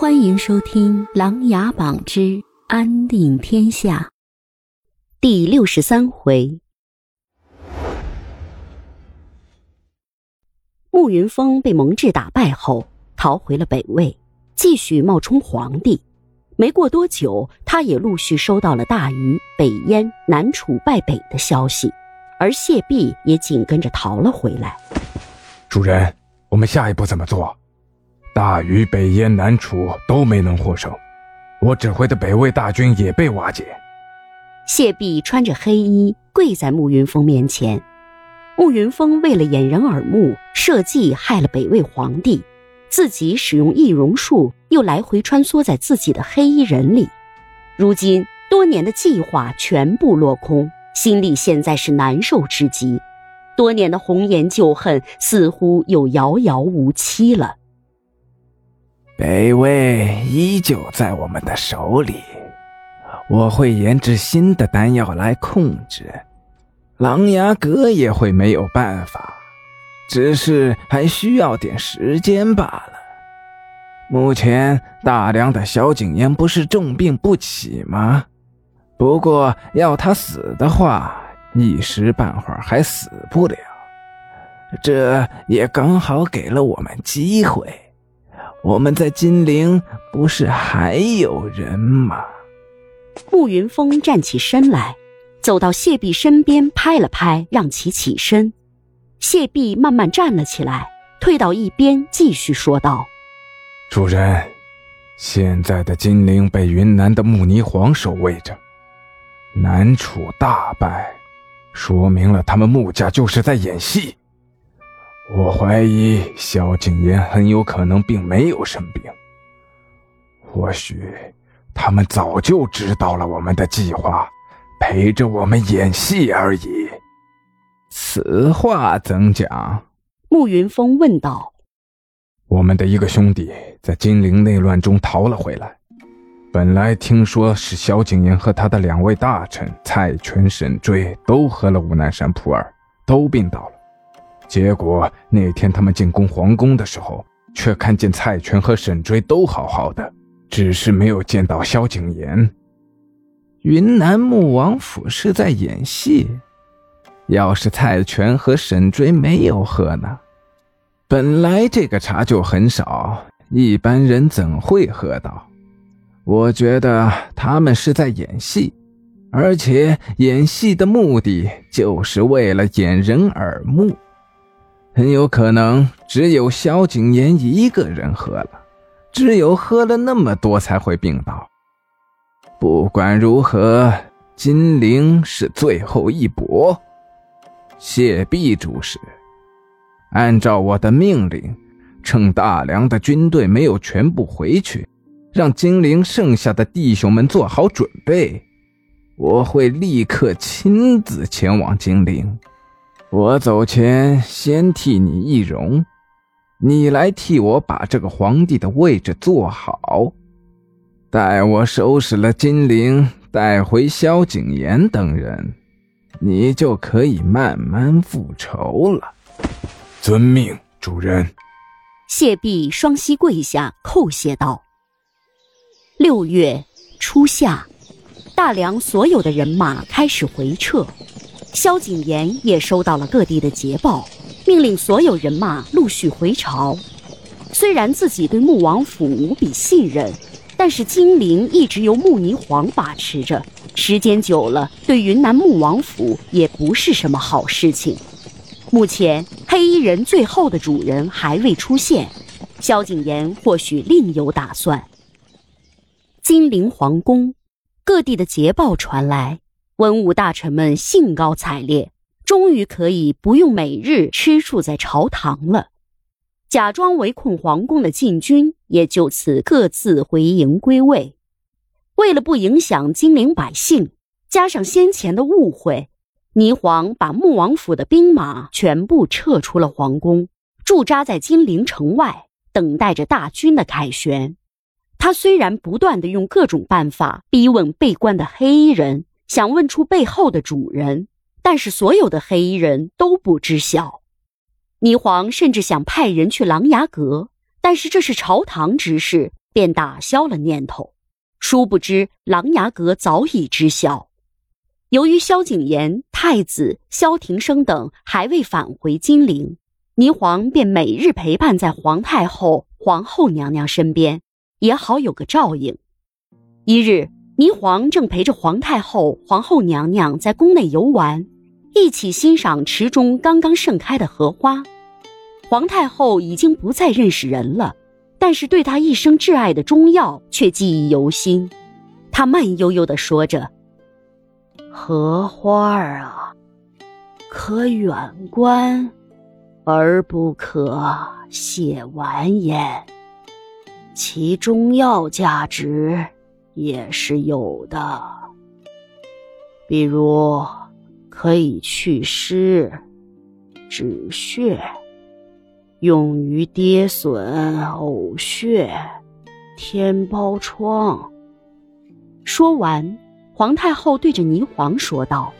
欢迎收听《琅琊榜之安定天下》第六十三回。慕云峰被蒙挚打败后，逃回了北魏，继续冒充皇帝。没过多久，他也陆续收到了大禹、北燕、南楚败北的消息，而谢弼也紧跟着逃了回来。主人，我们下一步怎么做？大禹、北燕、南楚都没能获胜，我指挥的北魏大军也被瓦解。谢弼穿着黑衣跪在慕云峰面前。慕云峰为了掩人耳目，设计害了北魏皇帝，自己使用易容术，又来回穿梭在自己的黑衣人里。如今多年的计划全部落空，心里现在是难受之极。多年的红颜旧恨似乎又遥遥无期了。北魏依旧在我们的手里，我会研制新的丹药来控制。琅琊阁也会没有办法，只是还需要点时间罢了。目前大梁的萧景琰不是重病不起吗？不过要他死的话，一时半会儿还死不了。这也刚好给了我们机会。我们在金陵不是还有人吗？慕云峰站起身来。走到谢弼身边，拍了拍，让其起身。谢弼慢慢站了起来，退到一边，继续说道：“主人，现在的金陵被云南的慕尼凰守卫着，南楚大败，说明了他们穆家就是在演戏。我怀疑萧景琰很有可能并没有生病，或许他们早就知道了我们的计划。”陪着我们演戏而已，此话怎讲？慕云峰问道。我们的一个兄弟在金陵内乱中逃了回来，本来听说是萧景琰和他的两位大臣蔡权、沈追都喝了五南山普洱，都病倒了。结果那天他们进攻皇宫的时候，却看见蔡权和沈追都好好的，只是没有见到萧景琰。云南穆王府是在演戏。要是蔡权和沈追没有喝呢？本来这个茶就很少，一般人怎会喝到？我觉得他们是在演戏，而且演戏的目的就是为了掩人耳目。很有可能只有萧景琰一个人喝了，只有喝了那么多才会病倒。不管如何，金陵是最后一搏。谢弼主使，按照我的命令，趁大梁的军队没有全部回去，让金陵剩下的弟兄们做好准备。我会立刻亲自前往金陵。我走前先替你易容，你来替我把这个皇帝的位置坐好。待我收拾了金陵，带回萧景琰等人，你就可以慢慢复仇了。遵命，主人。谢毕双膝跪下，叩谢道：“六月初夏，大梁所有的人马开始回撤，萧景琰也收到了各地的捷报，命令所有人马陆续回朝。虽然自己对穆王府无比信任。”但是金陵一直由穆霓凰把持着，时间久了，对云南穆王府也不是什么好事情。目前黑衣人最后的主人还未出现，萧景琰或许另有打算。金陵皇宫，各地的捷报传来，文武大臣们兴高采烈，终于可以不用每日吃住在朝堂了。假装围困皇宫的禁军也就此各自回营归位。为了不影响金陵百姓，加上先前的误会，霓凰把穆王府的兵马全部撤出了皇宫，驻扎在金陵城外，等待着大军的凯旋。他虽然不断的用各种办法逼问被关的黑衣人，想问出背后的主人，但是所有的黑衣人都不知晓。霓凰甚至想派人去琅琊阁，但是这是朝堂之事，便打消了念头。殊不知，琅琊阁早已知晓。由于萧景琰、太子萧庭生等还未返回金陵，霓凰便每日陪伴在皇太后、皇后娘娘身边，也好有个照应。一日，霓凰正陪着皇太后、皇后娘娘在宫内游玩，一起欣赏池中刚刚盛开的荷花。皇太后已经不再认识人了，但是对她一生挚爱的中药却记忆犹新。她慢悠悠地说着。荷花儿啊，可远观，而不可亵玩焉。其中药价值也是有的，比如可以祛湿、止血，用于跌损、呕血、天包疮。说完。皇太后对着霓凰说道：“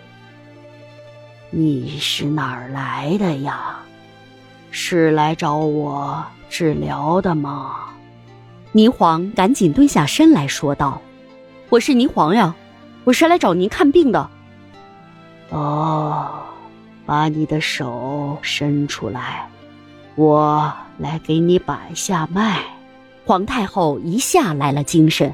你是哪儿来的呀？是来找我治疗的吗？”霓凰赶紧蹲下身来说道：“我是霓凰呀，我是来找您看病的。”哦，把你的手伸出来，我来给你把下脉。皇太后一下来了精神。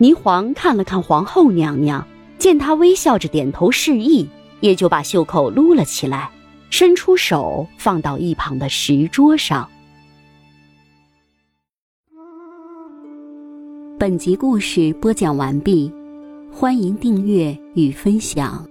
霓凰看了看皇后娘娘，见她微笑着点头示意，也就把袖口撸了起来，伸出手放到一旁的石桌上。本集故事播讲完毕，欢迎订阅与分享。